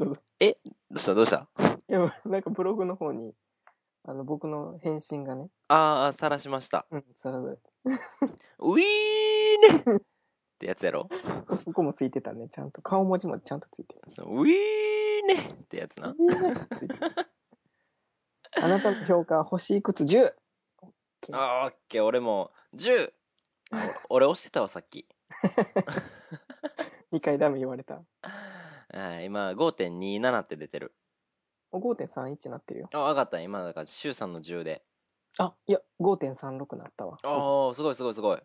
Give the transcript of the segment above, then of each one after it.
どうぞ。どうした？どうした？いや、なんかブログの方に、あの、僕の返信がね、ああ、晒しました。うん、さらさウィーねってやつやろ？らそこもついてたね、ちゃんと。顔文字もちゃんとついてる。そうウィーねってやつな。あなたの評価は星いくつ ?10! あーオッケー、俺も 10! お俺押してたわ、さっき。2回ダメ言われた。あー今、5.27って出てる。お5.31なってるよ。あ、わかった。今、だから、週3の10で。あ、いや、5.36なったわ。ああ、すごいすごいすごい。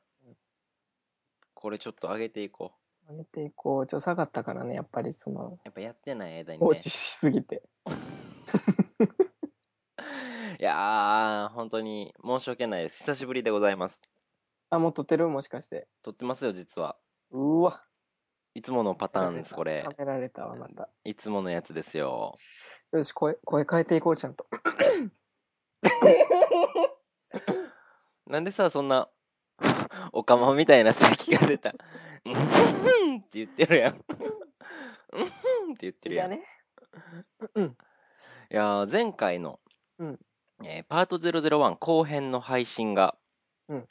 これちょっと上げていこう。上げていこう。ちょっと下がったからね、やっぱりその、やっぱやってない間にね放置。しすぎて。いやー、本当に申し訳ないです。久しぶりでございます。あ、もう撮ってる？もしかして。撮ってますよ、実は。うわ。いつものパターンです、これは。められたわ、また。いつものやつですよ。よし、声、声変えていこう、ちゃんと。なんでさ、そんな、おかまみたいな咳が出た。うんふんって言ってるやん。うんふんって言ってるやん。いね。うん。やー、前回の、うんえーパート001後編の配信が、うん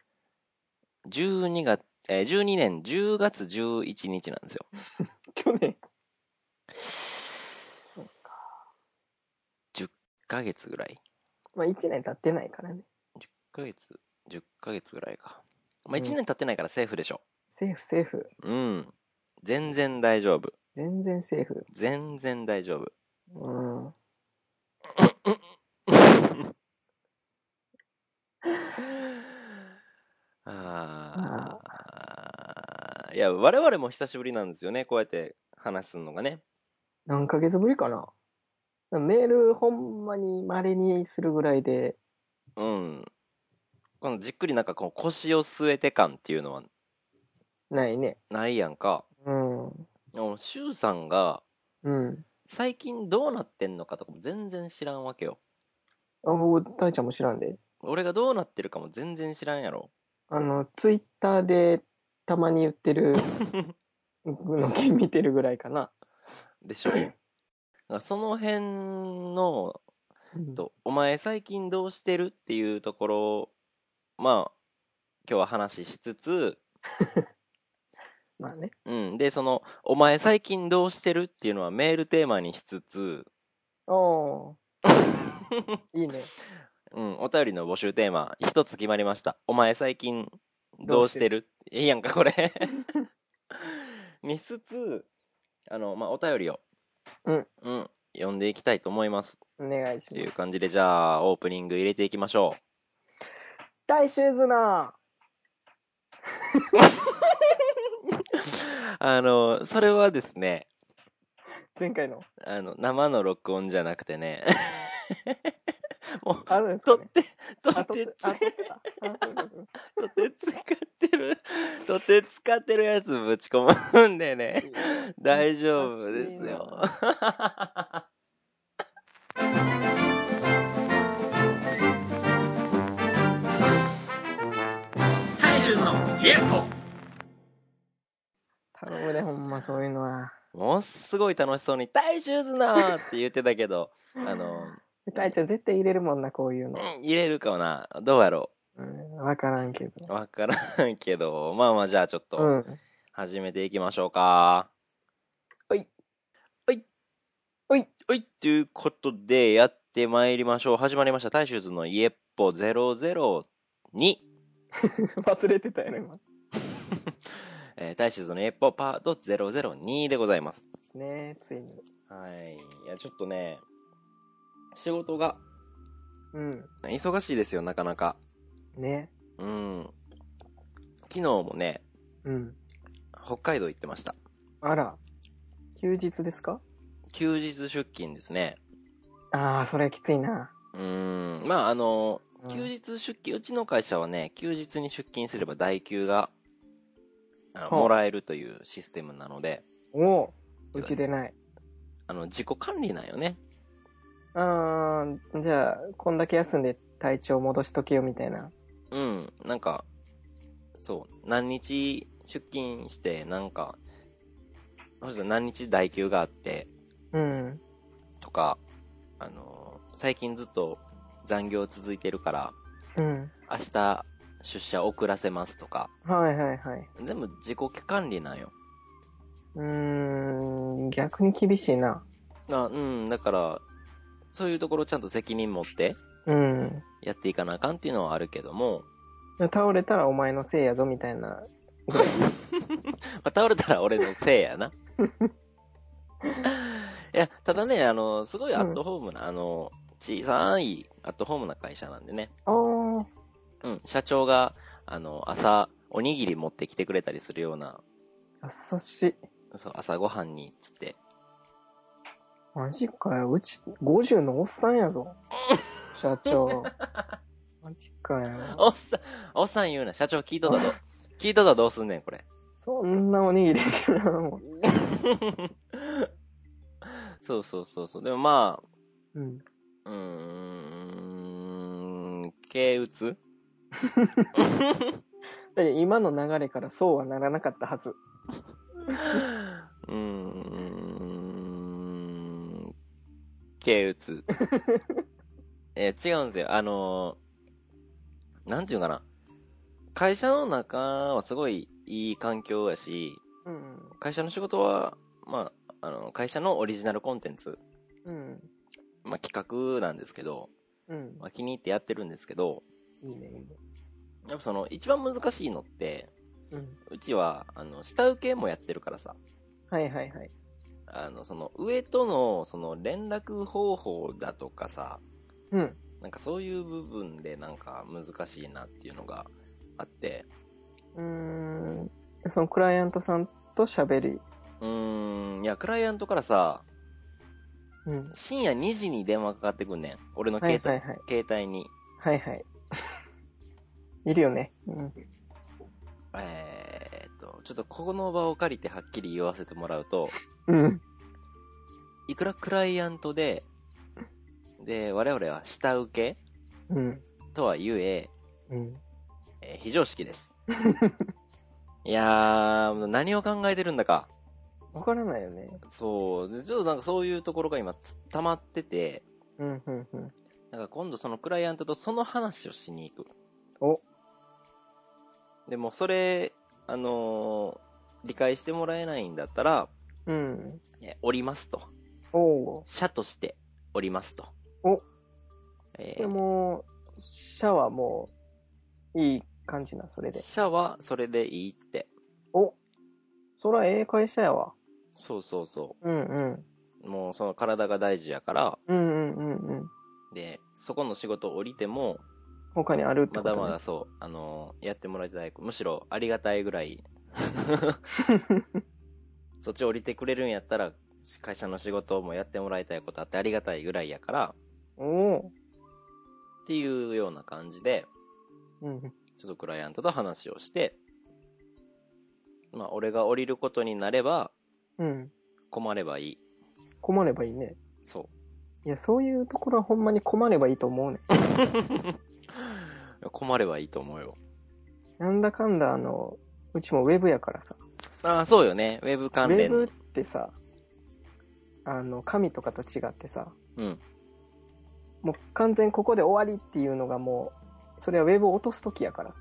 12月、えー12年10月11日なんですよ。去年。10ヶ月ぐらい。まあ、1年経ってないからね。10ヶ月、10ヶ月ぐらいか。まあ、うん1年経ってないからセーフでしょ。セーフ、セーフ。うん。全然大丈夫。全然セーフ。全然大丈夫。うん。いや、我々も久しぶりなんですよね。こうやって話すのがね。何ヶ月ぶりかなメールほんまに稀にするぐらいで、うん。このじっくりなんかこう腰を据えて感っていうのはないね。ないやんか。うん。でも、シュウさんがうん。最近どうなってんのかとかも全然知らんわけよ。あ、僕、大ちゃんも知らんで。俺がどうなってるかも全然知らんやろ。あの、ツイッターでたまに言ってるのけ見てるぐらいかな。でしょだからその辺のうんと、お前最近どうしてるっていうところを、まあ、今日は話しつつ、まあね。うん。で、その、お前最近どうしてるっていうのはメールテーマにしつつ、おー。いいね。うん、お便りの募集テーマ、一つ決まりました。お前最近どうしてる？いいやんか、これ。にしつつ、あの、まあ、お便りを、うん。うん、読んでいきたいと思います。お願いしという。感じで、じゃあ、オープニング入れていきましょ大シューズなう。あの、それはですね、前回の。あの、生の録音じゃなくてね、もう、あるんですかね。取って、取あ、って使ってる、取って使ってるやつぶち込むんでね、大丈夫ですよ。大衆のイエッポ頼むで、ほんまそういうのは。ものすごい楽しそうに、大シューズなーって言ってたけど、あの、大ちゃん絶対入れるもんな、こういうの。うん入れるかなどうやろうん、わからんけうど。わからんけど、まあまあじゃあちょっうと、ん。始めていきましょうか。はい。はい。はい。はい。ということで、やってまいりましょう。始まりました。大衆ズのイエッポ002。忘れてたよね、今。で えー、大衆ズのイエッポパート002でございます。すね、ついに。はい。いや、ちょっとね、仕事がうん。忙しいですよ、なかなか。ね。うん。昨日もね、うん。北海道行ってました。あら。休日ですか？休日出勤ですね。ああ、それきついな。うーん。まあ、あの、うん休日出勤、うちの会社はね、休日に出勤すれば代給が、あのもらえるというシステムなので、おおうちでない。あの、自己管理なんよね。あーじゃあ、こんだけ休んで体調戻しとけよみたいな。うん。なんか、そう、何日出勤して、なんか、そしたら何日代給があって、うん。とか、あの、最近ずっと残業続いてるから、うん。明日出社遅らせますとか、はいはいはい。全部自己管理なんよ。うーん、逆に厳しいな。あうん、だから、そういうところちゃんと責任持ってうん。やっていかなあかんっていうのはあるけども、倒れたらお前のせいやぞみたいな 倒れたら俺のせいやな。いや、ただね、あの、すごいアットホームな、あの、小さいアットホームな会社なんでね。うん、社長が、あの、朝、おにぎり持ってきてくれたりするような、優しい。そう、朝ごはんに、つって。マジかよ。うち、50のおっさんやぞ。社長。マジかよ。おっさん、おっさん言うな、社長聞いとったど、聞いとったらどうすんねん、これ。そんなおにぎり知らんもん。そうそうそうそう。でもまうん。あ、うーん、軽うつ今の流れからそうはならなかったはず。うーん、軽うつ。えー違うんですよ。あのーなんていうかな。会社の中はすごいいい環境やし、うん。会社の仕事は、まあ、あの、会社のオリジナルコンテンツ、うん。まあ企画なんですけど、うん。まあ気に入ってやってるんですけど、いいね、いいね。やっぱその一番難しいのって、うん。うちは、あの、下請けもやってるからさ、はいはいはい。あの、その上との、その連絡方法だとかさ、うん。なんかそういう部分でなんか難しいなっていうのがあって、うーん。そのクライアントさんと喋り。うーん、いや、クライアントからさ、うん。深夜2時に電話かかってくんねん。俺のはい携帯、はいはい。携帯に。はいはい。いるよね。うん。えーちょっとこの場を借りてはっきり言わせてもらうと、うん。いくらクライアントで、で、我々は下請けうん。とは言え、うん。えー非常識です。いやー、何を考えてるんだか。わからないよね。そう。でちょっとなんかそういうところが今つ溜まってて、うん、うん、うん。なんか今度そのクライアントとその話をしに行く。お、でもそれ、あのー理解してもらえないんだったら、うん。え降りますと。おう。社として降りますと。おえでも、シャワーも、いい感じな、それで。社はそれでいいって。お、そらええ会社やわ。そうそうそうんうん。う。もうその体が大事やから、うんうんうんうん。で、そこの仕事降りても、他にあるってこと、ね、まだまだそう、あのーやってもらいたい。むしろありがたいぐらい。そっち降りてくれるんやったら、会社の仕事もやってもらいたいことあってありがたいぐらいやから、おおっていうような感じで、うん。ちょっとクライアントと話をして、まあ、俺が降りることになれば、うん。困ればいい。困ればいいね。そう。いや、そういうところはほんまに困ればいいと思うね。困ればいいと思うよ。なんだかんだ、あの、うちもウェブやからさ。ああ、そうよね。ウェブウ関連。ェブってさ、あの、紙とかと違ってさ、うん。もう完全ここで終わりっていうのがもう、それはウェブを落とすときやから。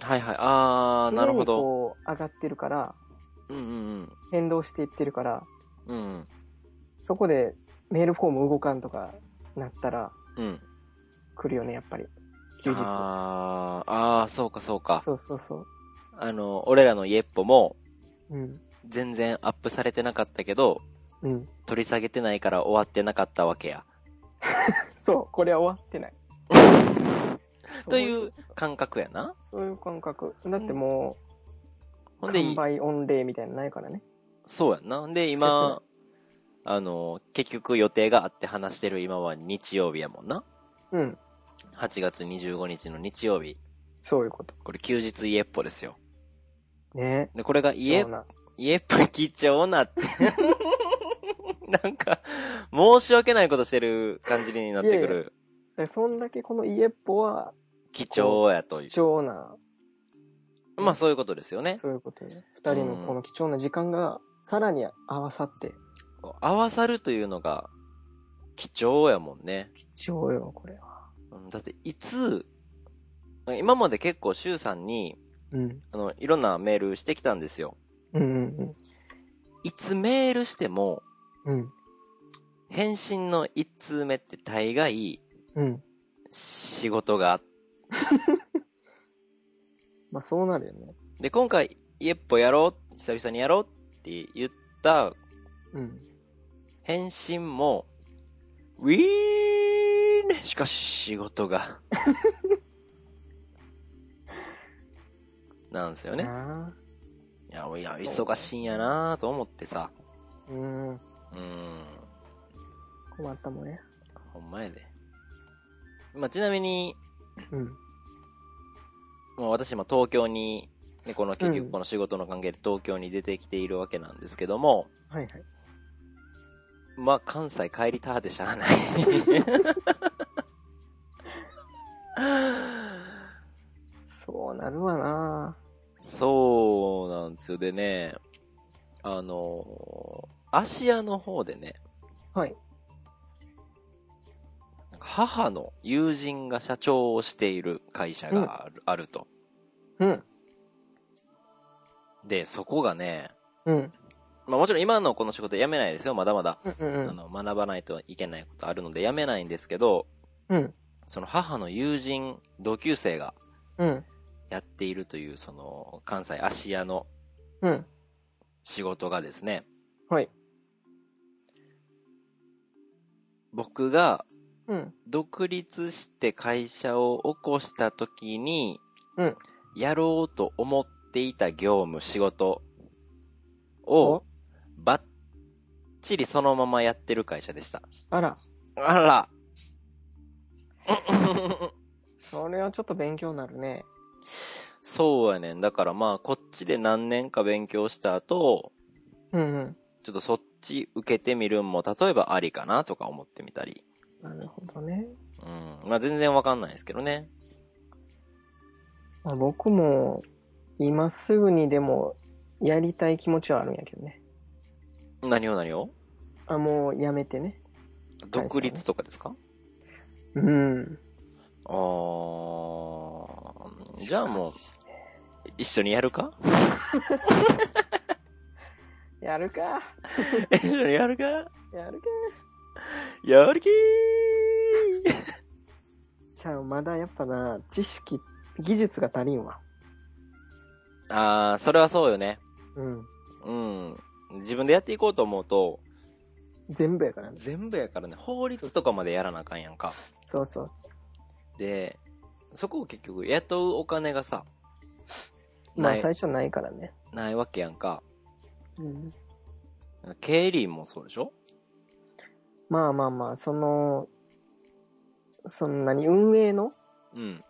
はいはい。ああ、なるほど。こう、上がってるから、うんうん変動していってるから、うん。うんそこでメールフォーム動かんとかなったらうん。うん。来るよね、やっぱり。休日。ああ、ああ、そうかそうか。そうそうそう。あの、俺らのイエッポも、うん。全然アップされてなかったけど、うん。取り下げてないから終わってなかったわけや。そう、これは終わってない。という感覚やな。そういう感覚。だってもう、ほんで、完売御礼みたいなのないからね。そうやんな。で、今、あの、結局予定があって話してる今は日曜日やもんな。うん。8月25日の日曜日。そういうこと。これ休日イエッポですよ。ねで、これがイエそうなイエッポ貴重なって。なんか、申し訳ないことしてる感じになってくいやいる。でそんだけこのイエッポは貴重やという。貴重な、まあそういうことですよね。そういうことね。二人のこの貴重な時間がさらに合わさって、合わさるというのが貴重やもんね。貴重よ、これは。うんだって、いつ、今まで結構、周さんに、うん。あの、いろんなメールしてきたんですよ。うんうんいつメールしても、うん。うん。返信の一通目って大概、うん。仕事があっ まあそうなるよね。で、今回、イエッポやろう久々にやろうって言ったうん。返信も、ウィーン しかし仕事が。なんですよね。あいや、いや、忙しいんやなと思ってさ。ーうん。うーん。困ったもんや。ほんまやで。まあ、ちなみに、うん。まあ、私今東京に、ね、この結うん局この仕事の関係で東京に出てきているわけなんですけども、はいはい。まあ、関西帰りたでしゃあない。そうなるわなそうなんですよ。でね、あの芦屋の方でね、はい。なんか母の友人が社長をしている会社がある,、あると。うん。で、そこがね、うん。まあもちろん今のこの仕事辞めないですよ、まだまだ。うんうんあの、学ばないといけないことあるので辞めないんですけど、うん。その母の友人、同級生がうん。やっているという、その、関西芦屋のうん。仕事がですね、はい。僕がうん。独独立して会社を起こした時に、うんやろうと思っていた業務、仕事を、バッチリそのままやってる会社でした。あら。あら。それはちょっと勉強になるね。そうやねん。だからまあ、こっちで何年か勉強した後、うんうん。ちょっとそっち受けてみるんも、例えばありかなとか思ってみたり。なるほどね。うん。まあ全然わかんないですけどね。まあ、僕も、今すぐにでも、やりたい気持ちはあるんやけどね。何を何を？あ、もうやめてね。独立とかですか？うん。あー、じゃあもう、一緒にやるか？やるか。一緒にやるか？やるか。やる気 じゃあ、まだやっぱな、知識、技術が足りんわ。ーあー、それはそうよね。うん。うん。自分でやっていこうと思うと、全部やからね。全部やからね、法律とかまでやらなあかんやんか。そうそう。で、そこを結局雇うお金がさ、まあ、ない最初ないからね。ないわけやんか。うん。経理もそうでしょ？まあまあまあ、その、そんなに運営のうん。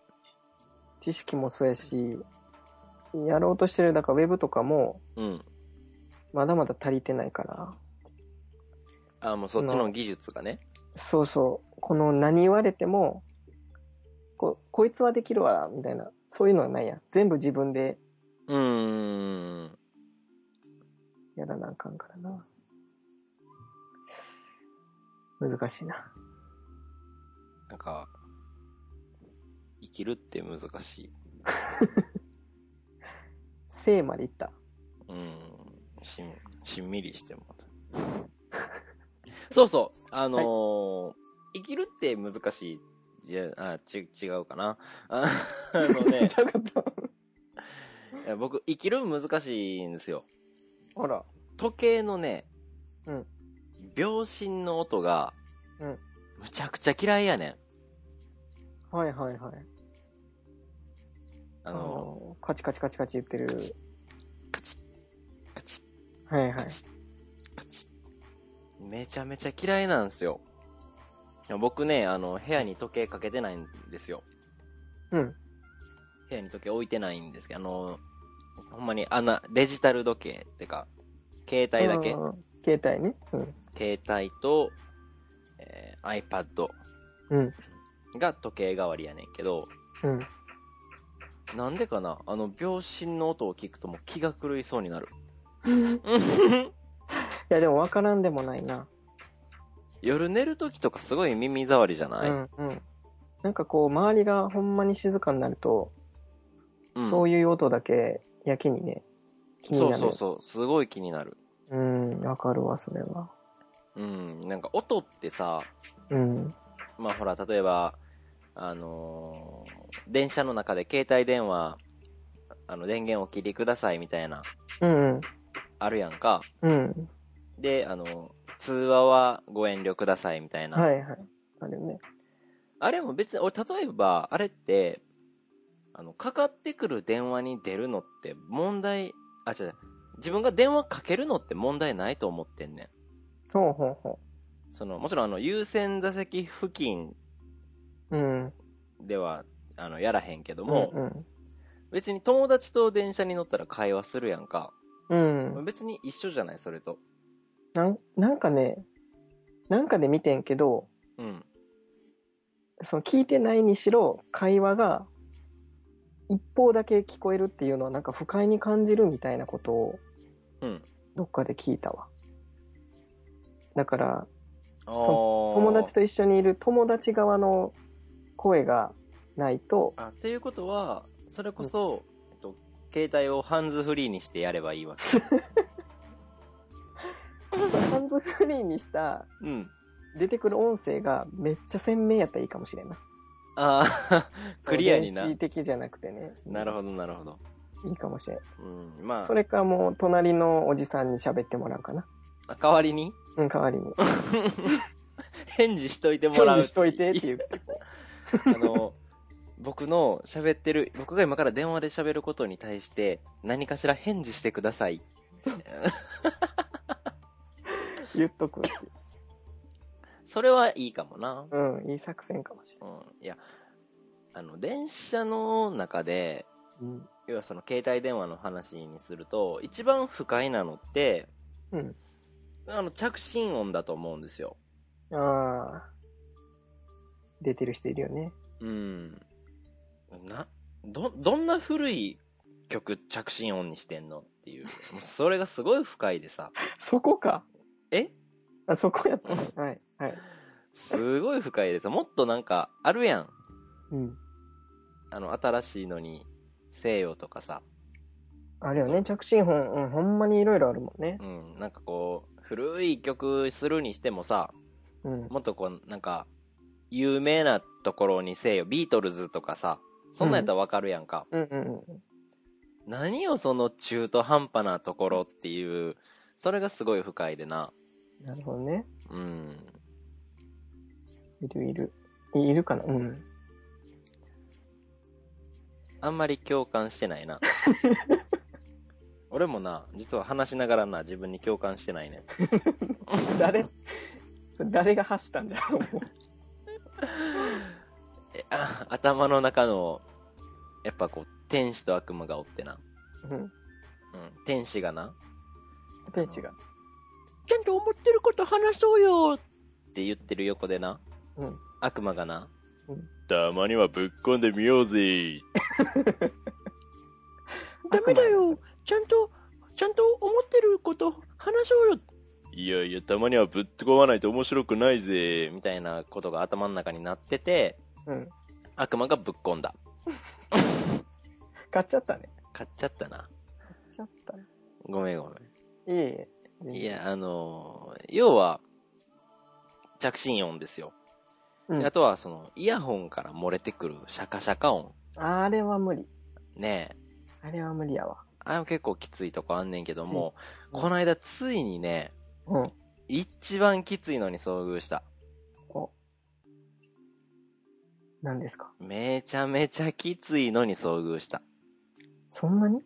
知識もそうやし、やろうとしてる、だからウェブとかも、うん。まだまだ足りてないから。あもうそっちの技術がね。そうそう。この何言われても、こ、こいつはできるわ、みたいな。そういうのはないやん。全部自分でうーん。やらなあかんからな。難しいな。なんか、生きるって難しい。生までいった。うん。しん、しんみりしても。そうそう。あのー生きるって難しい。じゃあ、ち、違うかな。ああのね ちゃうかった。僕、生きる難しいんですよ。ほら。時計のね、うん秒針の音が、うんむちゃくちゃ嫌いやねん。はいはいはい。ああの、の、カチカチカチカチ言ってる。カチッ、カチッ、はいはい。めちゃめちゃ嫌いなんですよ。いや僕ね、あの、部屋に時計かけてないんですよ。うん。部屋に時計置いてないんですけど、あの、ほんまに、あんな、デジタル時計ってか、携帯だけう。ん携帯ね。うん。携帯と、えー iPad うん。が時計代わりやねんけど、うん。なんでかな？あの、秒針の音を聞くともう気が狂いそうになる。や、でも分からんでもないな。夜寝るときとかすごい耳障りじゃない、うんうん。なんかこう、周りがほんまに静かになると、うんそういう音だけやけにね、気になる。そうそうそう。すごい気になる。うん、わかるわ、それは。うん。なんか音ってさ、うん。まあほら、例えば、あのー電車の中で携帯電話、あの、電源を切りくださいみたいな、うんあるやんか。うん。うん。で、あの、通話はご遠慮くださいみたいな。はいはい。あるね。あれも別に、俺、例えば、あれって、あの、かかってくる電話に出るのって問題、あ、違う違う、自分が電話かけるのって問題ないと思ってんねん。ほうほうほその、もちろんあの、優先座席付近う。うん。では、あの、やらへんけども、うん別に友達と電車に乗ったら会話するやんか。うん。うん。別に一緒じゃない、それと。なんなんかね、なんかで見てんけど、うん。その聞いてないにしろ、会話が一方だけ聞こえるっていうのはなんか不快に感じるみたいなことをうん。どっかで聞いたわ。だから、友友達と一緒にいる友達側の声がないと、あ、っていうことは、それこそ、えっと、携帯をハンズフリーにしてやればいいわけ。ハンズフリーにしたうん。出てくる音声がめっちゃ鮮明やったらいいかもしれんな。ああ、クリアにな電。子的じゃなくてね。なるほど、なるほど。いいかもしれん。うん。まあ、それかもう隣のおじさんに喋ってもらうかな。あ代わりに？うん、代わりに。返事しといてもらう。返事しといてって言って。あの、僕の喋ってる、僕が今から電話で喋ることに対して、何かしら返事してください。言っとく。それはいいかもな。うん、いい作戦かもしれうん。いや、あの、電車の中で、ん。うん。要はその携帯電話の話にすると、一番不快なのって、うん。あの、着信音だと思うんですよ。ああ。出てる人いるよね。うん。な、ど、どんな古い曲着信音にしてんのっていう。もうそれがすごい不快でさ。そこか。え？あ、そこやった。はい。はい。すごい不快でさ。もっとなんか、あるやん。うん。あの、新しいのに、西洋とかさ。あれよね、着信音、うん、ほんまにいろいろあるもんね。うん。なんかこう、古い曲するにしてもさ、うん。もっとこう、なんか、有名なところにせよ。ビートルズとかさ。そんなんやったらわかるやんか。うんうんうん。何よその中途半端なところっていう、それがすごい不快でな。なるほどね。うん。いるいる。いいるかな？うん。あんまり共感してないな。俺もな、実は話しながらな、自分に共感してないね。誰？それ誰が発したんじゃ？ん。もうえあ頭の中の、やっぱこう、天使と悪魔がおってな。うん。うん。天使がな、天使が。ちゃんと思ってること話そうよって言ってる横でな、うん。悪魔がな、うんたまにはぶっこんでみようぜ。ダメだよ。ちゃんと、ちゃんと思ってること話そうよ。いやいや、たまにはぶっ込まないと面白くないぜ。みたいなことが頭の中になってて、うん。悪魔がぶっ込んだ。買っちゃったね。買っちゃったな。買っちゃったね。ごめんごめいえいえ。ん。いや、あのー要は、着信音ですよ。うんであとは、その、イヤホンから漏れてくるシャカシャカ音。あれは無理。ねえ。あれは無理やわ。あれも結構きついとこあんねんけども、うんこの間ついにね、うん。一番きついのに遭遇した。お。何ですか？めちゃめちゃきついのに遭遇した。そんなに？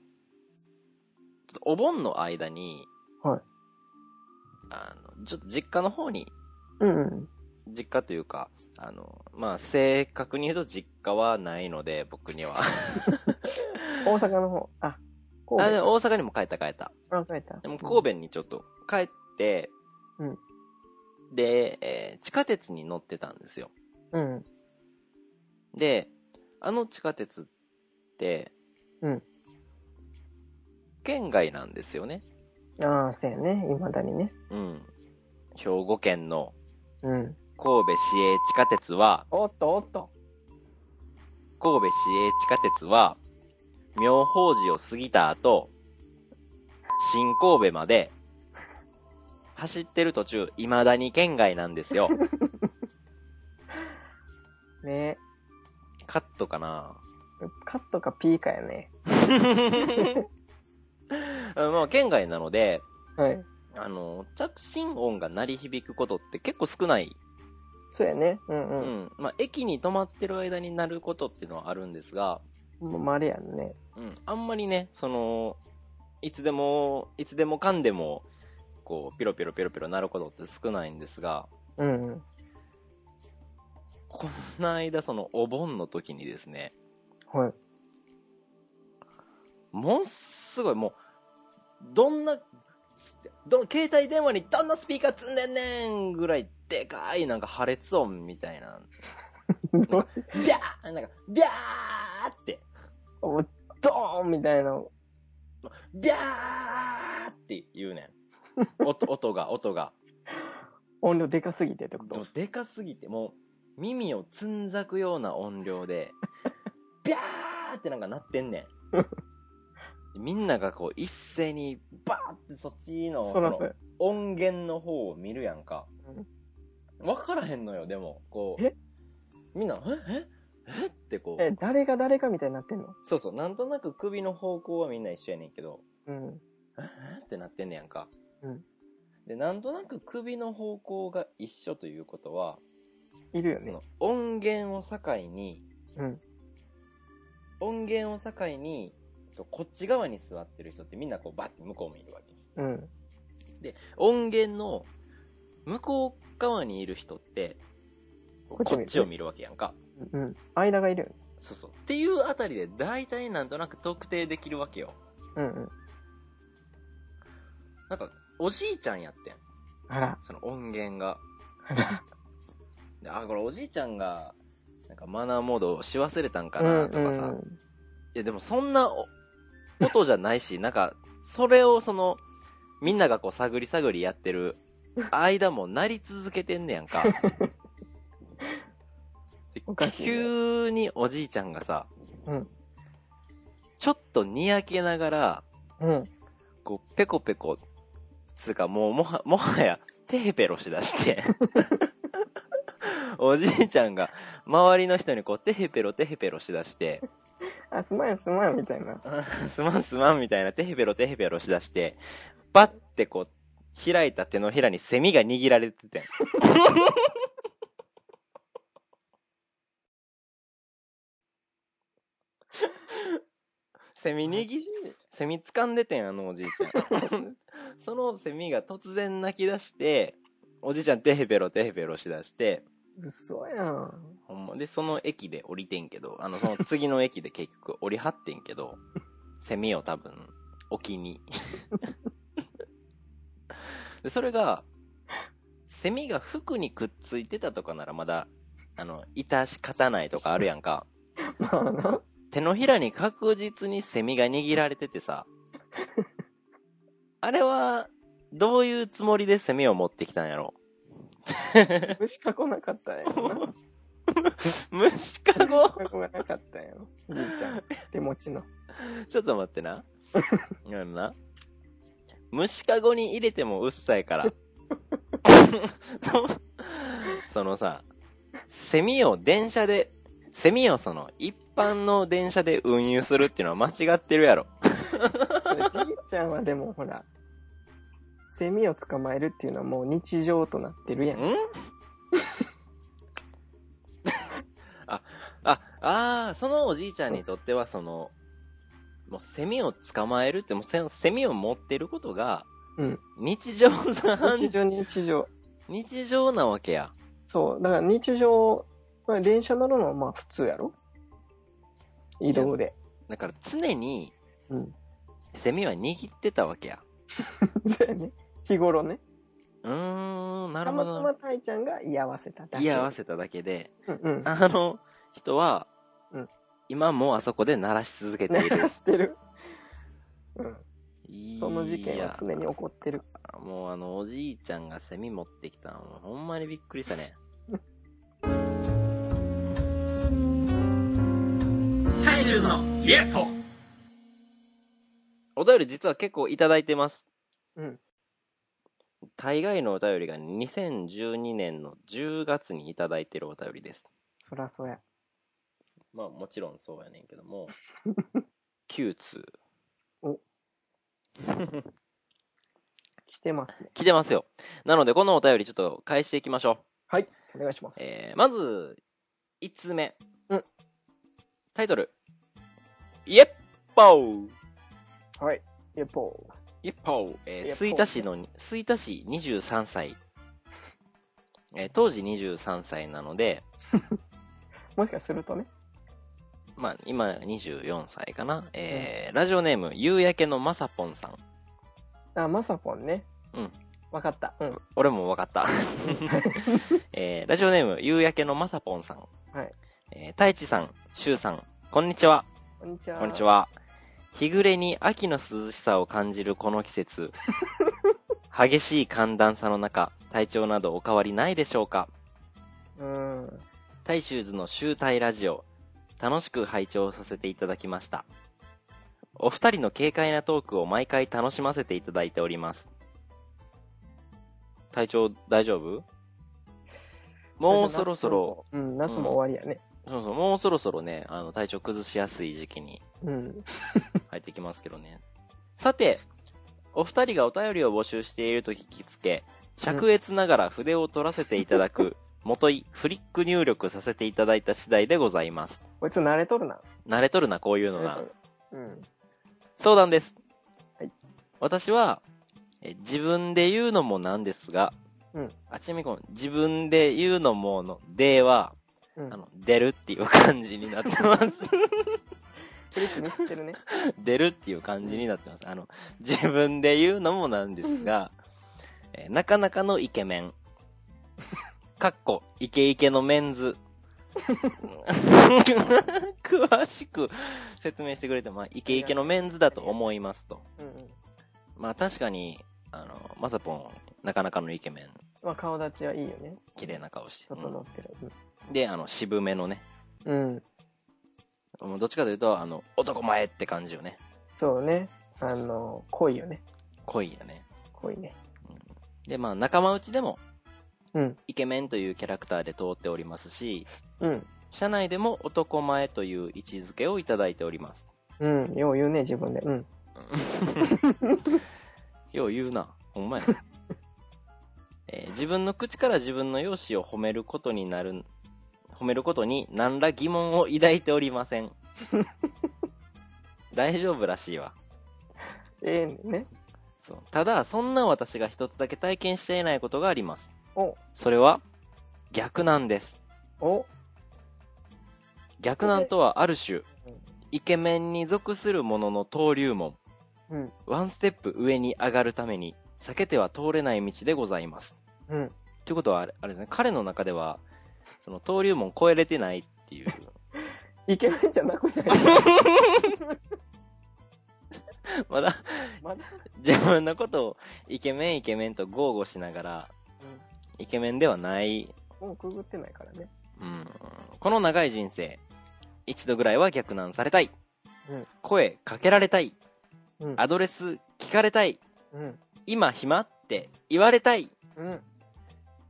お盆の間に、はい。あの、ちょっと実家の方に、うんうん。実家というか、あの、まあ、正確に言うと実家はないので、僕には。大阪の方。あ、神あで戸。も大阪にも帰った帰った。あ、帰った。でも神戸にちょっと帰って、うんで、えー地下鉄に乗ってたんですよ。うん。で、あの地下鉄って、うん。県外なんですよね。ああ、そうやね。未だにね。うん。兵庫県のうん。神戸市営地下鉄は、おっとおっと。神戸市営地下鉄は、妙法寺を過ぎた後、新神戸まで、走ってる途中、未だに県外なんですよ。ねカットかなカットかピーかやね。あまあ、県外なので、はい。あの、着信音が鳴り響くことって結構少ない。そうやね。うんううん。ん。まあ、駅に止まってる間になることっていうのはあるんですが、もうまれやんね。うん。あんまりね、その、いつでも、いつでもかんでも、こう、ピロピロピロピロ鳴ることって少ないんですが、うんうん。この間、その、お盆の時にですね、はい。ものすごいもう、どんな、ど携帯電話にどんなスピーカー積んでんねんぐらいでかいなんか破裂音みたいな。ビャーなんか、ビャーって、おドーンみたいな。ビャーって言うねん。音、音が、音が。音量でかすぎてってこと？でもでかすぎて、もう、耳をつんざくような音量で、ビャーってなんか鳴ってんねん。みんながこう一斉にバーってそっちのそのそらそうや。音源の方を見るやんか。わからへんのよ、でも。こう。え？みんな、え？え？え？ってこえ、う。誰が誰かみたいになってんの？そうそう、なんとなく首の方向はみんな一緒やねんけど、うん。え？え？ってなってんねやんか。うんで、なんとなく首の方向が一緒ということは、いるよねその。音源を境に、うん。音源を境に、とこっち側に座ってる人ってみんなこうバッて向こう見るわけ。うん。音源の向こう側にいる人って、ここっちを見るわけやんか。うん。間がいるよね。そうそう。っていうあたりで大体なんとなく特定できるわけよ。うんうん。なんか、おじいちゃんやってん。あら。その音源が。あら。であ、これおじいちゃんが、なんかマナーモードし忘れたんかなとかさ。うんうんいやでもそんなお音じゃないし、なんか、それをその、みんながこう探り探りやってる 間もなり続けてんねやんか。でおかしいね急におじいちゃんがさ、うん。ちょっとにやけながら、うん。こう、ペコペコ、つうかもうもは、もはや、テヘペロしだして、おじいちゃんが周りの人にこう、テヘペロテヘペロしだして、あ、すまんすまんみたいな。すまんすまんみたいなテヘペロテヘペロしだして、バッてこう、開いた手のひらにセミが握られてて。セミ握り、セミ掴んでてん、あのおじいちゃん。そのセミが突然泣き出して、おじいちゃんテヘペロテヘペロしだして、嘘やん。ほんま。で、その駅で降りてんけど、あの、その次の駅で結局降りはってんけど、セミを多分、置きに。で、それが、セミが服にくっついてたとかならまだ、あの、致し方ないとかあるやんか。まあな。手のひらに確実にセミが握られててさ、あれは、どういうつもりでセミを持ってきたんやろ？虫かこなかったんや。虫かご？虫かこがなかったんやろ。じいちゃん。手持ちの。ちょっと待ってな。あのな。虫かごに入れてもうっさいから。そ そのさ、セミを電車で、セミをその一般の電車で運輸するっていうのは間違ってるやろ。じいちゃんはでもほら、セミを捕まえるっていうのはもう日常となってるやん。ん？あ、あ、あーそのおじいちゃんにとってはその、もうセミを捕まえるって、もうセセミを持ってることが、うん。日常な、日常日常。日常なわけや。そう。だから日常、まあ、電車乗るのはまあ普通やろ？移動で。だから常に、うん。セミは握ってたわけや。そうやね。日頃ね。うーん、なたるほどまたま。たいちゃんが居合わせただけ。居合わせただけで、うんうん。あの人は、うん今もあそこで鳴らし続けている鳴ら。してる。うん。その事件は常に起こってる。もうあの、おじいちゃんがセミ持ってきたの、ほんまにびっくりしたね。大衆のイエットお便り実は結構いただいてます。うん。大概のお便りが2012年の10月にいただいてるお便りです。そらそうや。まあもちろんそうやねんけども、9通 来てますね。来てますよ。なのでこのお便りちょっと返していきましょはい。お願いしまう。す。えー、まず、1通目。うんタイトル。イエッポーはい。一方。イエッポー、えー、吹田市の、吹田市23歳。えー当時23歳なので、もしかするとね。まあ、今24歳かな。えーラジオネーム、夕焼けのまさぽんさん。あ、まさぽんね。うん。わかった。うん。俺も分かった。えーラジオネーム、夕焼けのまさぽんさん。はい。えー、太一さん、しゅうさん、こんにちは。こんにちは。こんにち。は。日暮れに秋の涼しさを感じるこの季節。激しい寒暖差の中、体調などお変わりないでしょうか？うん。大衆図の集大ラジオ、楽しく拝聴させていただきました。お二人の軽快なトークを毎回楽しませていただいております。体調大丈夫？もうそろそろ、。うん、夏も終わりやね。そうそう、もうそろそろね、あの、体調崩しやすい時期にうん。入ってきますけどね。さて、お二人がお便りを募集していると聞きつけ、灼熱ながら筆を取らせていただく、もとい、フリック入力させていただいた次第でございます。こいつ慣れとるな。慣れとるな、こういうのな。うん。相談です。はい私は、え自分で言うのもなんですが、うんあ、ちなみにこの自分で言うのもの、では、うん。あの、出るっていう感じになってます。フリックミスってるね。出るっていう感じになってます。あの、自分で言うのもなんですが、えーなかなかのイケメン。かっこ、イケイケのメンズ。詳しく説明してくれても、まあ、イケイケのメンズだと思いますと。うんうん。まあ確かに、あの、まさぽん、なかなかのイケメン、まあ、顔立ちはいいよね。綺麗な顔して。整ってる。うんで、あの、渋めのね、うん。もうどっちかというと、あの、男前って感じよね。そうね。あの、濃いよね。濃いよね。濃いね。で、まあ仲間内でも、うん。イケメンというキャラクターで通っておりますし、うん。社内でも男前という位置づけをいただいております。うん。よう言うね、自分で。うん。よう言うな。ほんまやな。えー自分の口から自分の容姿を褒めることになる、褒めることに何ら疑問を抱いておりません。大丈夫らしいわ。ええね。そう。ただ、そんな私が一つだけ体験していないことがあります。お、それは、逆なんです。お、逆なんとはある種、イケメンに属するものの登竜門。うん。ワンステップ上に上がるために、避けては通れない道でございます。うん。ということはあれ、あれですね、彼の中では、その登竜門超えれてないっていう。イケメンじゃなくない？まだ、まだ、自分のことをイケメンイケメンと豪語しながら、イケメンではない。うん。もうくぐってないからね。うん。この長い人生、一度ぐらいは逆難されたい。うん。声かけられたい。うん。アドレス聞かれたい。うん。今暇って言われたい。うん。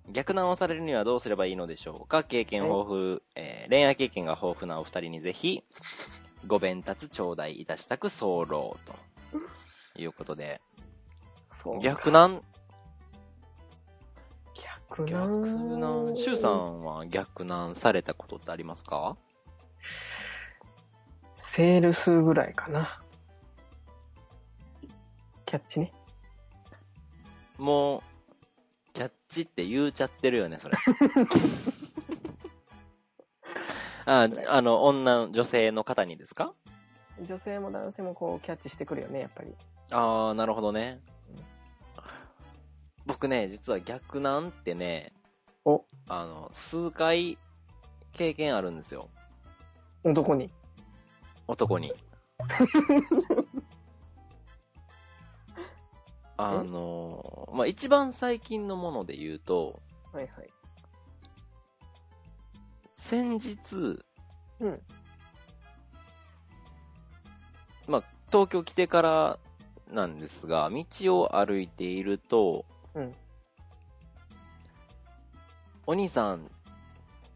逆難をされるにはどうすればいいのでしょうか？経験豊富、えー恋愛経験が豊富なお二人にぜひ、ご鞭達頂戴いたしたく候と。いうことで、そう。逆難、逆逆難。難、シュウさんは逆難されたことってありますか？セールスぐらいかな。キャッチね。もう、キャッチって言うちゃってるよね、それ。あ、あの、女、女性の方にですか？女性も男性もこうキャッチしてくるよね、やっぱり。ああ、なるほどね。僕ね、実は逆なんってね、お、あの、数回経験あるんですよ。男に。男に。あのーまあ、一番最近のもので言うと、はいはい。先日、うん。まあ、東京来てからなんですが、道を歩いていると、うんお兄さん、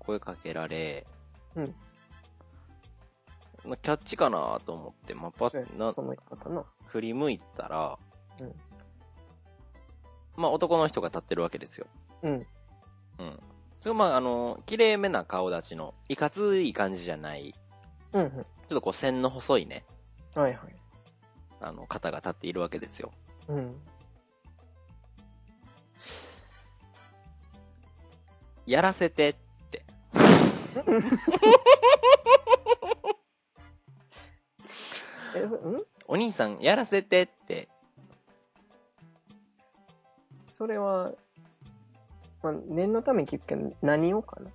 声かけられ、うんまあキャッチかなと思って、まあ、パッなやそ。振り向いたら、うんまあ、男の人が立ってるわけですよ。うん。うん。それまあ、あの、綺麗めな顔立ちの、いかつい感じじゃない、うんうん。ちょっとこう線の細いね、はいはい。あの、方が立っているわけですよ。うん。やらせてって。え、そん？お兄さん、やらせてって。それは、まあ、念のために聞くけど、何をかな？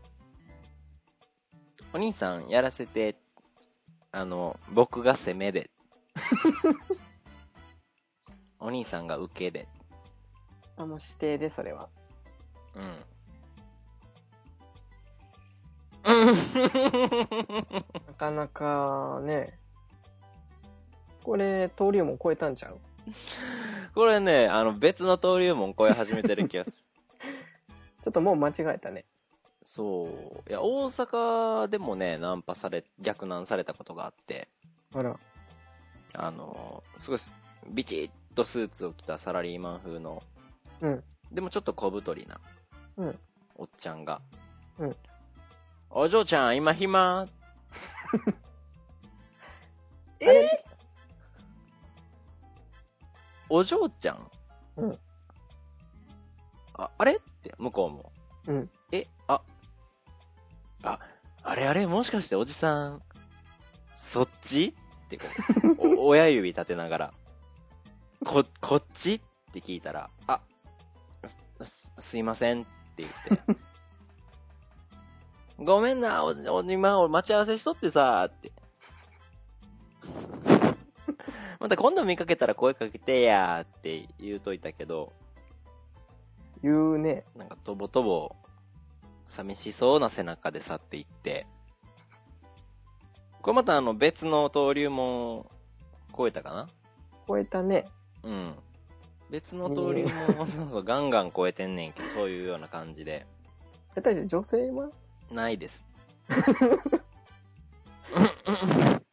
お兄さん、やらせて。あの、僕が攻めで。お兄さんが受けで。あ、もう指定で、それは。うん。なかなかね、これ、登竜門超えたんちゃう？これね、あの、別の登竜門超え始めてる気がする。ちょっともう間違えたね。そう。いや、大阪でもね、ナンパされ、逆ナンされたことがあって、あら。あの、すごい、ビチッとスーツを着たサラリーマン風の、うん。でもちょっと小太りな、うん。おっちゃんが、うん。お嬢ちゃん、今暇？ええ？お嬢ちゃん？うん。あ、あれ？って、向こうも。うん。え、あ、あ、あれあれ？もしかしておじさん、そっち？ってこう、お親指立てながら、こ、こっち？って聞いたら、あ、す、すすいませんって言って、ごめんな、おじ、お今、俺待ち合わせしとってさ、って。また今度見かけたら声かけてやって言うといたけど、言うね。なんかとぼとぼ、寂しそうな背中で去っていって、これまたあの別の登竜門を超えたかな？超えたね。うん。別の登竜門をそうそうガンガン超えてんねんけど、そういうような感じで。え、大丈女性は？ないです。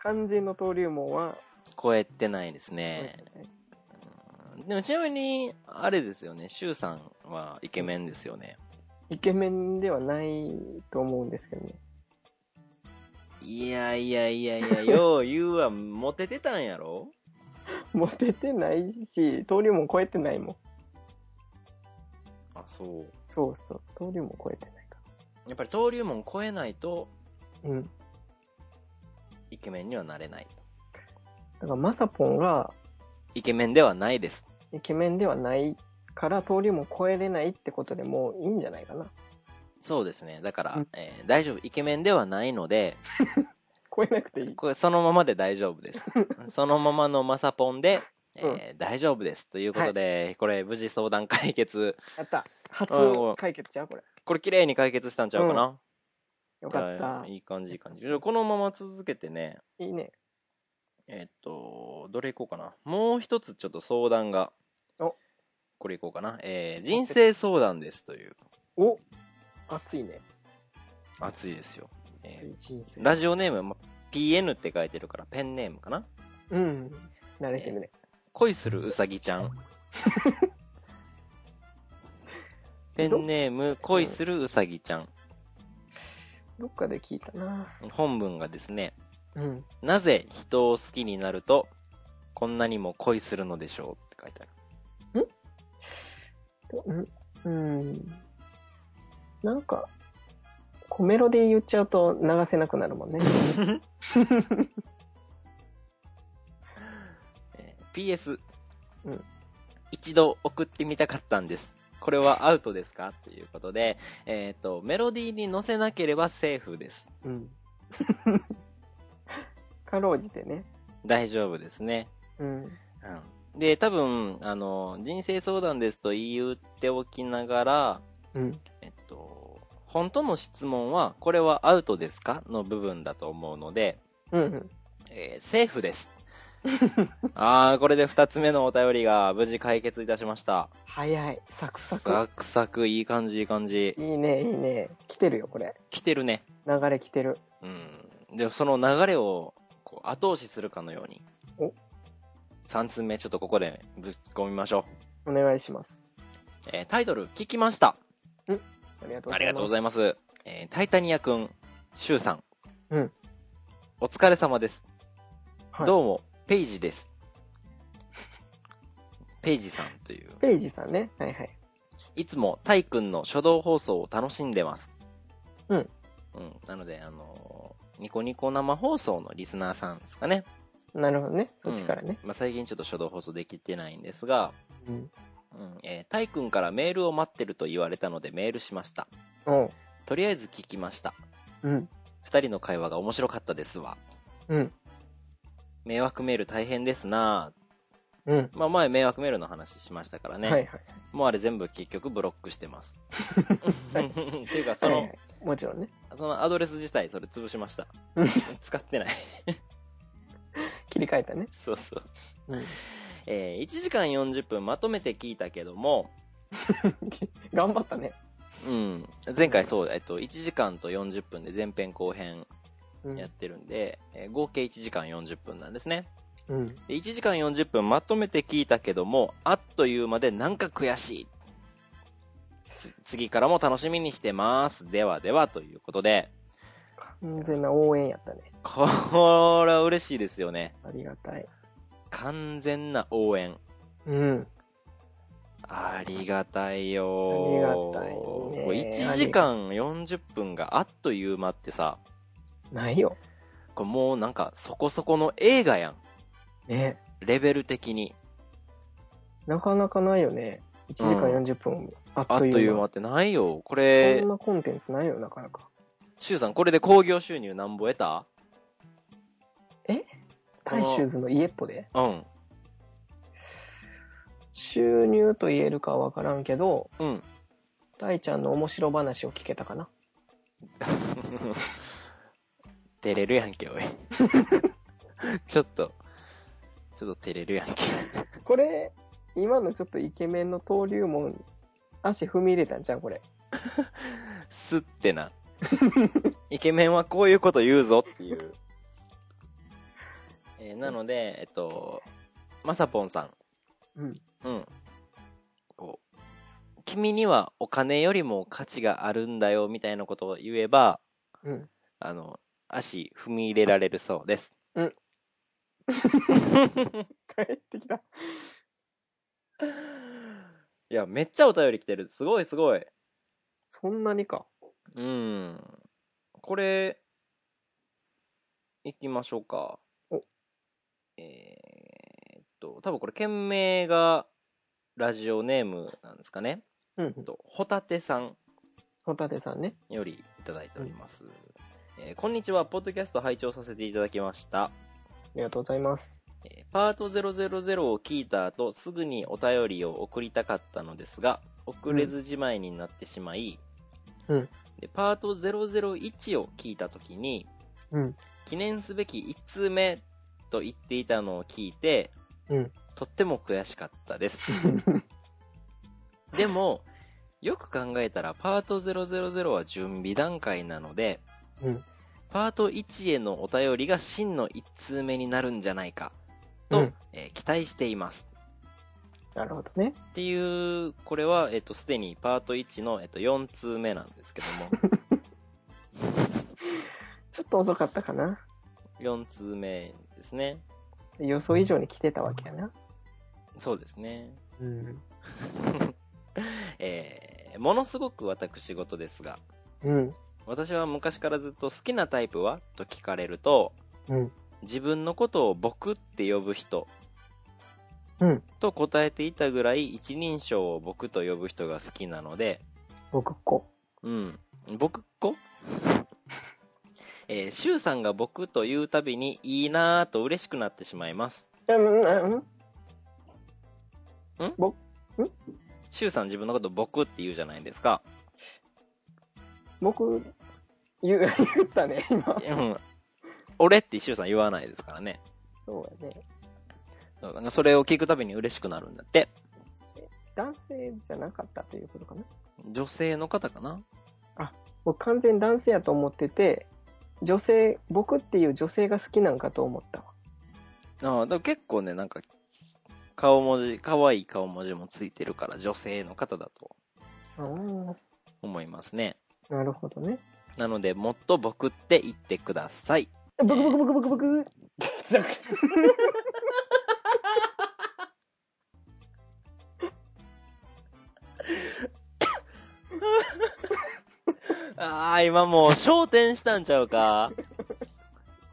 肝心の登竜門は、超えてないです超ねでもちなみに、あれですよね、シュウさんはイケメンですよね。イケメンではないと思うんですけどね。いやいやいやいや、よう言うわ、モテてたんやろ？モテてないし、登竜門超えてないもん。あ、そう。そうそう。登竜門超えてないかやっぱり登竜門超えないと、ら。うん。イケメンにはなれないと。だから、マサポンがイケメンではないです。イケメンではないから、登竜門超えれないってことでもういいんじゃないかな。そうですね。だから、うんえー大丈夫。イケメンではないので、超えなくていい。これそのままで大丈夫です。そのままのマサポンで、えー大丈夫です。ということで、これ無事相談解決。やった。初うん解決ちゃうこれ。これ綺麗に解決したんちゃうかな、よかっいた。いい感じいい感じ。このまま続けてね、いいね。えーっと、どれいこうかな。もう一つちょっと相談が。おこれいこうかな。えー人生相談ですという。お熱いね。熱いですよ。えー。ラジオネーム、ま PN って書いてるからペンネームかなうん。慣れてるね。恋するうさぎちゃん。ペンネーム、恋するうさぎちゃん。どっかで聞いたな。本文がですね、うん。なぜ人を好きになると、こんなにも恋するのでしょうって書いてある。うん。うん。なんか、こうメロディー言っちゃうと流せなくなるもんね。えー PS、うん一度送ってみたかったんです。これはアウトですか？ということで、えっ、と、メロディーに載せなければセーフです。うん。かろうじてね。大丈夫ですね。うん。うん。で、多分、あの、人生相談ですと言っておきながら、うん。えっと、本当の質問は、これはアウトですか？の部分だと思うので、うんうん。えーセーフです。あー、これで二つ目のお便りが無事解決いたしました。早い。サクサク。サクサク、いい感じ、いい感じ。いいね、いいね。来てるよ、これ。来てるね。流れ来てる。うん。で、その流れを、こう、後押しするかのように。お三つ目、ちょっとここでぶっ込みましょお願いします。う。えータイトル、聞きました。ありがとうございます。ありがとうございます。えータイタニアくん、シュウさん。うん。お疲れ様です。はいどうも、ペイジです。ペイジさんという。ペイジさんね。はいはい。いつもタイくんの初動放送を楽しんでます。うん。うん。なので、あのーニコニコ生放送のリスナーさんですかね。なるほどね。そっちからね。まあ、最近ちょっと初動放送できてないんですが、うん。うん。えータイくんからメールを待ってると言われたのでメールしました。とりあえず聞きました。うん。二人の会話が面白かったですわ。うん。迷惑メール大変ですなぁうん。まあ前迷惑メールの話しましたからね。はいはい。もうあれ全部結局ブロックしてます。っていうか、その、はいはいもちろんね。そのアドレス自体それ潰しましたうん。使ってない。切り替えたね。そうそう。うん。えー1時間40分まとめて聞いたけども、頑張ったね。うん。前回そう、えっと、1時間と40分で前編後編うんやってるんで、えー合計1時間40分なんですね。うん。で1時間40分まとめて聞いたけども、あっという間でなんか悔しい。つ次からも楽しみにしてます。ではではということで、完全な応援やったね。これは嬉しいですよね。ありがたい。完全な応援。うん。ありがたいよありがたいねこれ1時間40分があっという間ってさ、ないよ。これもうなんかそこそこの映画やん。ね。レベル的に。なかなかないよね。1時間40分、あっあっという間。ってないよ。こそれん、なコンテンツないよ、なかなか。シュウさんこれで興行収入なんぼ得た？タイシューズの家っぽで？うん。収入と言えるかはわからんけど、うん。タイちゃんの面白話を聞けたかな？照れるやんけ、おい。ちょっと、ちょっと照れるやんけ。これ、今のちょっとイケメンの登竜門、足踏み入れたんじゃん、これ。すってな。イケメンはこういうこと言うぞっていう。えーなので、えっと、まさぽんさうん。ん。うん。こう、君にはお金よりも価値があるんだよみたいなことを言えば、うん。あの、足踏み入れられるそうです。帰ってきた。いや、めっちゃお便り来てる。すごいすごい。そんなにか。うん。これ、いきましょうか。おえーっと、多分これ、件名がラジオネームなんですかね。うんえっ。と、ホタテさんホタテさんね。よりいただいております。えーこんにちは、ポッドキャスト拝聴させていただきました。ありがとうございます。えーパート000を聞いた後、すぐにお便りを送りたかったのですが、遅れずじまいになってしまい、うんでパート001を聞いた時に、うん。記念すべき1通目と言っていたのを聞いて、うん。とっても悔しかったです。でも、よく考えたらパート000は準備段階なので、うん。パート1へのお便りが真の1通目になるんじゃないかと、うんえー期待しています。なるほどね。っていう、これは、えっ、と、すでにパート1の、えっ、と、4通目なんですけども、ちょっと遅かったかな。4通目ですね。予想以上に来てたわけやな。そうですね。うん。えーものすごく私事ですが、うん。私は昔からずっと好きなタイプは？と聞かれると、うん。自分のことを僕って呼ぶ人うん。と答えていたぐらい一人称を僕と呼ぶ人が好きなので、僕っ子。うん。僕っ子？えー、シュウさんが僕と言うたびにいいなぁと嬉しくなってしまいます。うん、うん、シュウさん自分のこと僕って言うじゃないですか。僕、言う、言ったね、今。うん。俺ってシュウさん言わないですからね。そうやね。そうなんかそれを聞くたびに嬉しくなるんだって。男性じゃなかったということかな？女性の方かな？僕完全に男性やと思ってて、女性、僕っていう女性が好きなんかと思ったわ。ああ、でも結構ね、なんか、顔文字、可愛い顔文字もついてるから女性の方だと思いますね。なるほどね。なので、もっと僕って言ってください。僕僕僕僕僕。ああ、今もう焦点したんちゃうか？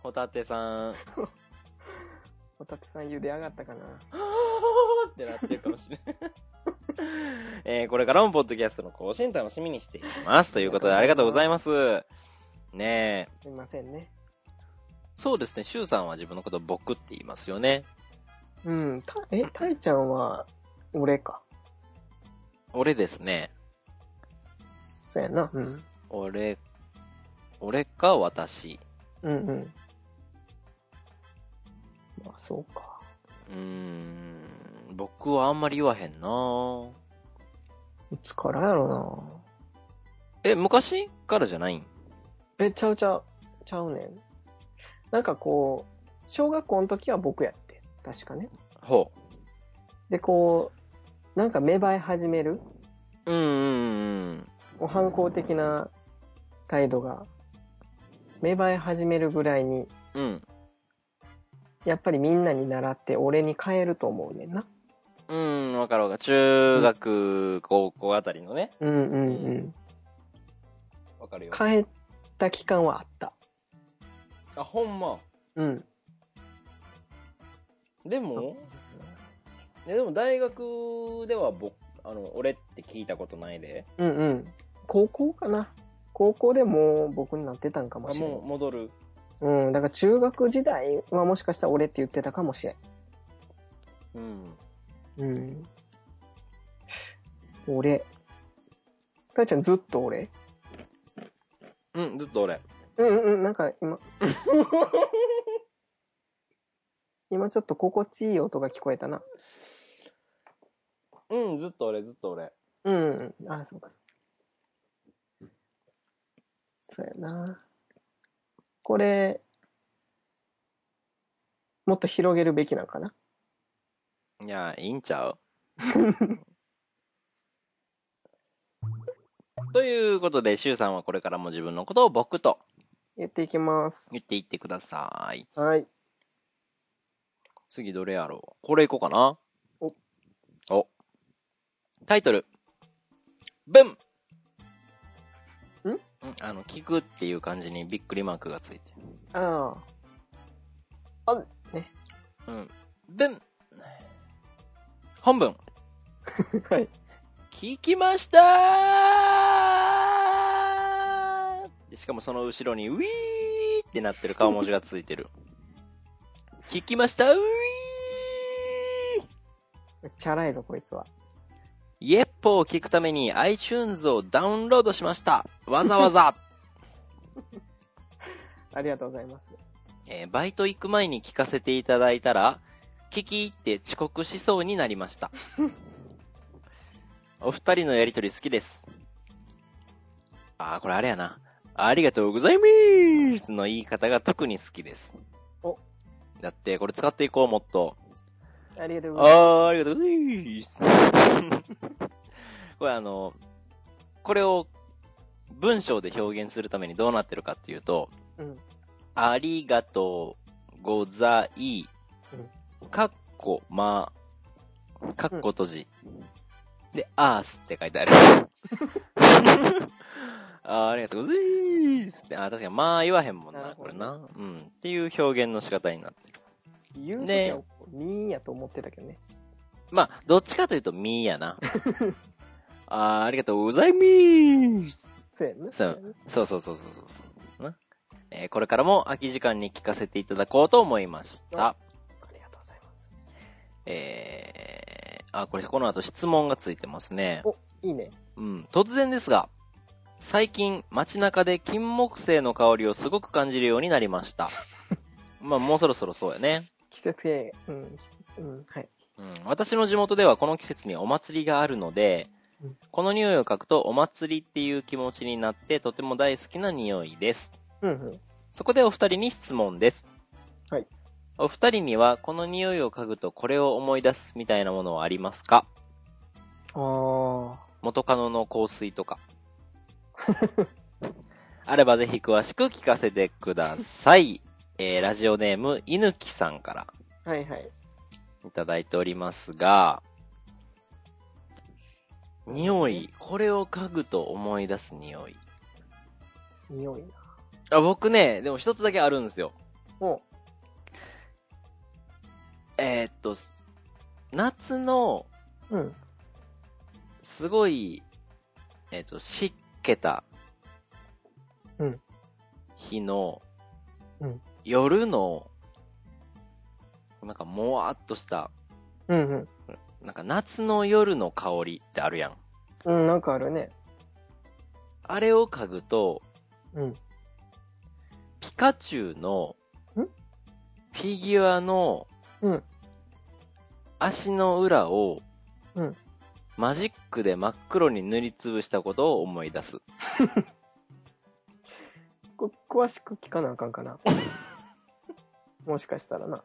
ホタテさん。ホタテさん茹で上がったかな。ってなってるかもしれない。えー、これからもポッドキャストの更新楽しみにしています。ということでありがとうございます。ねえ。すいませんね。そうですね、シュウさんは自分のことを僕って言いますよね。うん。た、え、タイちゃんは、俺か。俺ですね。そうやな。うん。俺、俺か私。うんうん。まあ、そうか。うーん、僕はあんまり言わへんないつからやろえ、昔からじゃないん？な。え、ちゃうちゃう。ちゃうねん。なんかこう、小学校の時は僕やって。確かね。ほで、こう、なんか芽生え始める。う。うんうんうん。反抗的な態度が芽生え始めるぐらいに、うん。やっぱりみんなに習って俺に変えると思うねんな。うん、わかるわかる。中学、高校あたりのね。うんうんうん。わかるよ。変えた期間はあった。あ、ほんま？うん。でも、えでも大学では僕、あの、俺って聞いたことないで。うんうん。高校かな。高校でもう僕になってたんかもあ、しれんもう戻る。うん。だから中学時代はもしかしたら俺って言ってたかもしれん。うん。うん。俺。たいちゃんずっと俺？うん、ずっと俺。うんうんうん、なんか今。今ちょっと心地いい音が聞こえたな。うん、ずっと俺、ずっと俺。うんうん。あ、そうか。そうやな。これ、もっと広げるべきなんかな？いや、いいんちゃう？ということで、シュウさんはこれからも自分のことを僕と言っていきます。言っていってください。はい。次どれやろう？これいこうかなお。お。タイトル。ブンん？うんあの、聞くっていう感じにびっくりマークがついてる。ああ。あ、ね。うん。ブン本文。はい。聞きましたしかもその後ろにウィーってなってる顔文字がついてる。聞きましたウィーめっちゃ荒いぞ、こいつは。イエッポを聞くために iTunes をダウンロードしました。わざわざ。ありがとうございます。えーバイト行く前に聞かせていただいたら、聞き入って遅刻しそうになりました。お二人のやりとり好きです。あー、これあれやな。ありがとうございますの言い方が特に好きです。おだって、これ使っていこう、もっと。ありがとうございまあー、ありがとうございます。これあの、これを文章で表現するためにどうなってるかっていうと、す。うん。ありがとうござい、かっこま、かっこ閉じ。で、アースって書いてある。あーありがとうございますって。あー、確かにまあ言わへんもんな、なこれな。うん。っていう表現の仕方になってる。言うねは、みーやと思ってたけどね。まあ、どっちかというと、みーやな。あーありがとうございます。そうやんな。そうそうそうそうそうそうそう。なえーこれからも空き時間に聞かせていただこうと思いました。えあ、これ、この後質問がついてますね。お、いいね。うん。突然ですが、最近街中で金木犀の香りをすごく感じるようになりました。まあ、もうそろそろそうやね。季節系、うん。うん、はい。うん。私の地元ではこの季節にお祭りがあるのでうん、この匂いを嗅ぐとお祭りっていう気持ちになってとても大好きな匂いです。うん、うん。そこでお二人に質問です。はい。お二人にはこの匂いを嗅ぐとこれを思い出すみたいなものはありますか？あー。元カノの香水とか。あればぜひ詳しく聞かせてください。えー、ラジオネーム、いぬきさんからはいはい。いただいておりますが、匂い、これを嗅ぐと思い出す匂い。匂いな。あ僕ね、でも一つだけあるんですよ。お、えーっと、夏の、うん。すごい、えーっと、湿気た、うん日の、うん夜の、なんかもわっとした、うん、うん。なんか夏の夜の香りってあるやん。うん、なんかあるね。あれを嗅ぐと、うん。ピカチュウの、ん？フィギュアのうん。足の裏を、うんマジックで真っ黒に塗りつぶしたことを思い出す。こ詳しく聞かなあかんかな。もしかしたらな。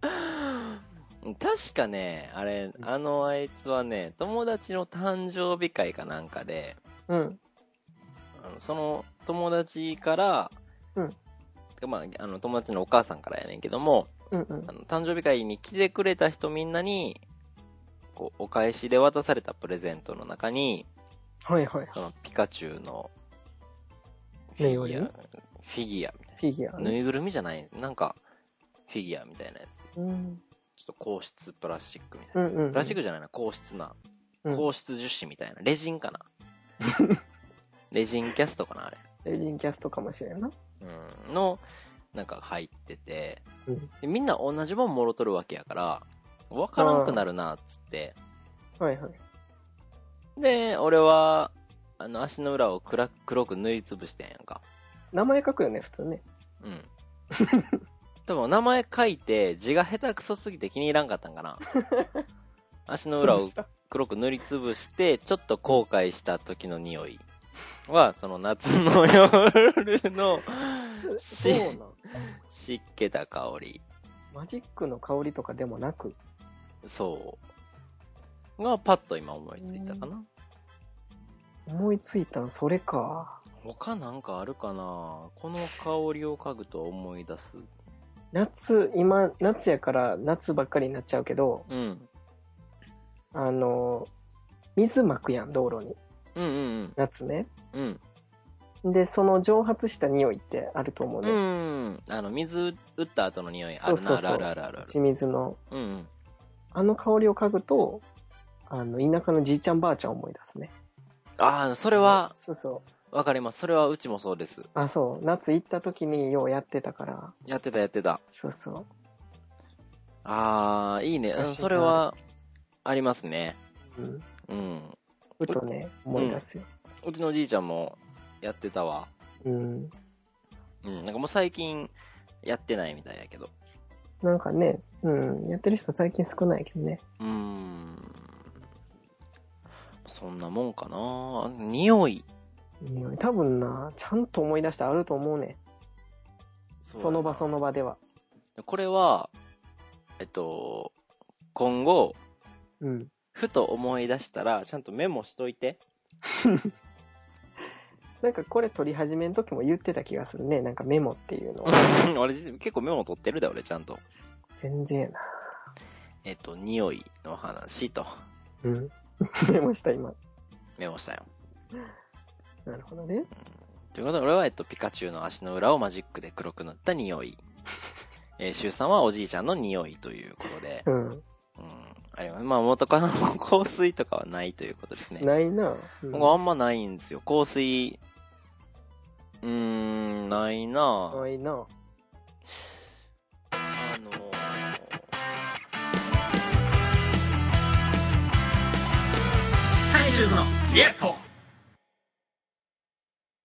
確かね、あれ、あのあいつはね、友達の誕生日会かなんかで、うん。あのその友達から、うんまあ、あの友達のお母さんからやねんけども、うんうんあ。の誕生日会に来てくれた人みんなに、こう、お返しで渡されたプレゼントの中に、はいはい。そのピカチュウのフィギュア、フィギュアみたいフィギュアな。ぬね。いぐるみじゃない、なんか、フィギュアみたいなやつ。うん。ちょっと硬質プラスチックみたいな。うんうん。プラスチックじゃないな、硬質な。うん硬質樹脂みたいな。レジンかな。レジンキャストかな、あれ。レジンキャストかもしれんな。うん。の、なんか入ってて、うんでみんな同じもんもろとるわけやから、わからんくなるな、っつって。はいはい。で、俺は、あの、足の裏を暗黒く塗りつぶしてんやんか。名前書くよね、普通ね。うん。多分名前書いて字が下手くそすぎて気に入らんかったんかな。足の裏を黒く塗りつぶして、ちょっと後悔した時の匂いは、その夏の夜のしそうなん。湿気た香り。マジックの香りとかでもなく。そう。がパッと今思いついたかな。思いついたんそれか。他なんかあるかなこの香りを嗅ぐと思い出す。夏、今、夏やから夏ばっかりになっちゃうけど、うん。あの、水まくやん、道路に。うんうん夏ね。うん。うん。で、その蒸発した匂いってあると思ううね。ん。あの、水打った後の匂いあるな。そうそうそうあるあるあるある。打ち水の。うんうん。あの香りを嗅ぐと、あの、田舎のじいちゃんばあちゃんを思い出すね。ああ、それは、そうそう。わかります。それはうちもそうです。あ、そう。夏行った時にようやってたから。やってたやってた。そうそう。ああ、いいね。それは、ありますね。うん。うん。ふとね、思い出すよ。うちのじいちゃんもやってたわ。うん。うん。なんかもう最近、やってないみたいやけど。なんかね、うん。やってる人最近少ないけどね。うーん。そんなもんかな匂い。匂い多分な、ちゃんと思い出してあると思うね。その場その。の場では。これは、えっと、今後、うん。ふと思い出したら、ちゃんとメモしといて。なんかこれ撮り始めの時も言ってた気がするね。なんかメモっていうのを。俺結構メモ取ってるで、俺ちゃんと。全然やな。えっと、匂いの話と、うん。メモした今。メモしたよ。なるほどね。ということで、俺は、えっと、ピカチュウの足の裏をマジックで黒く塗った匂い。えー、シュウさんはおじいちゃんの匂いということで、うん。うん。あま。まあ、元カノも香水とかはないということですね。ないな。うん、僕あんまないんですよ。香水、うーん、ないな。ないな。あのー、大のリアット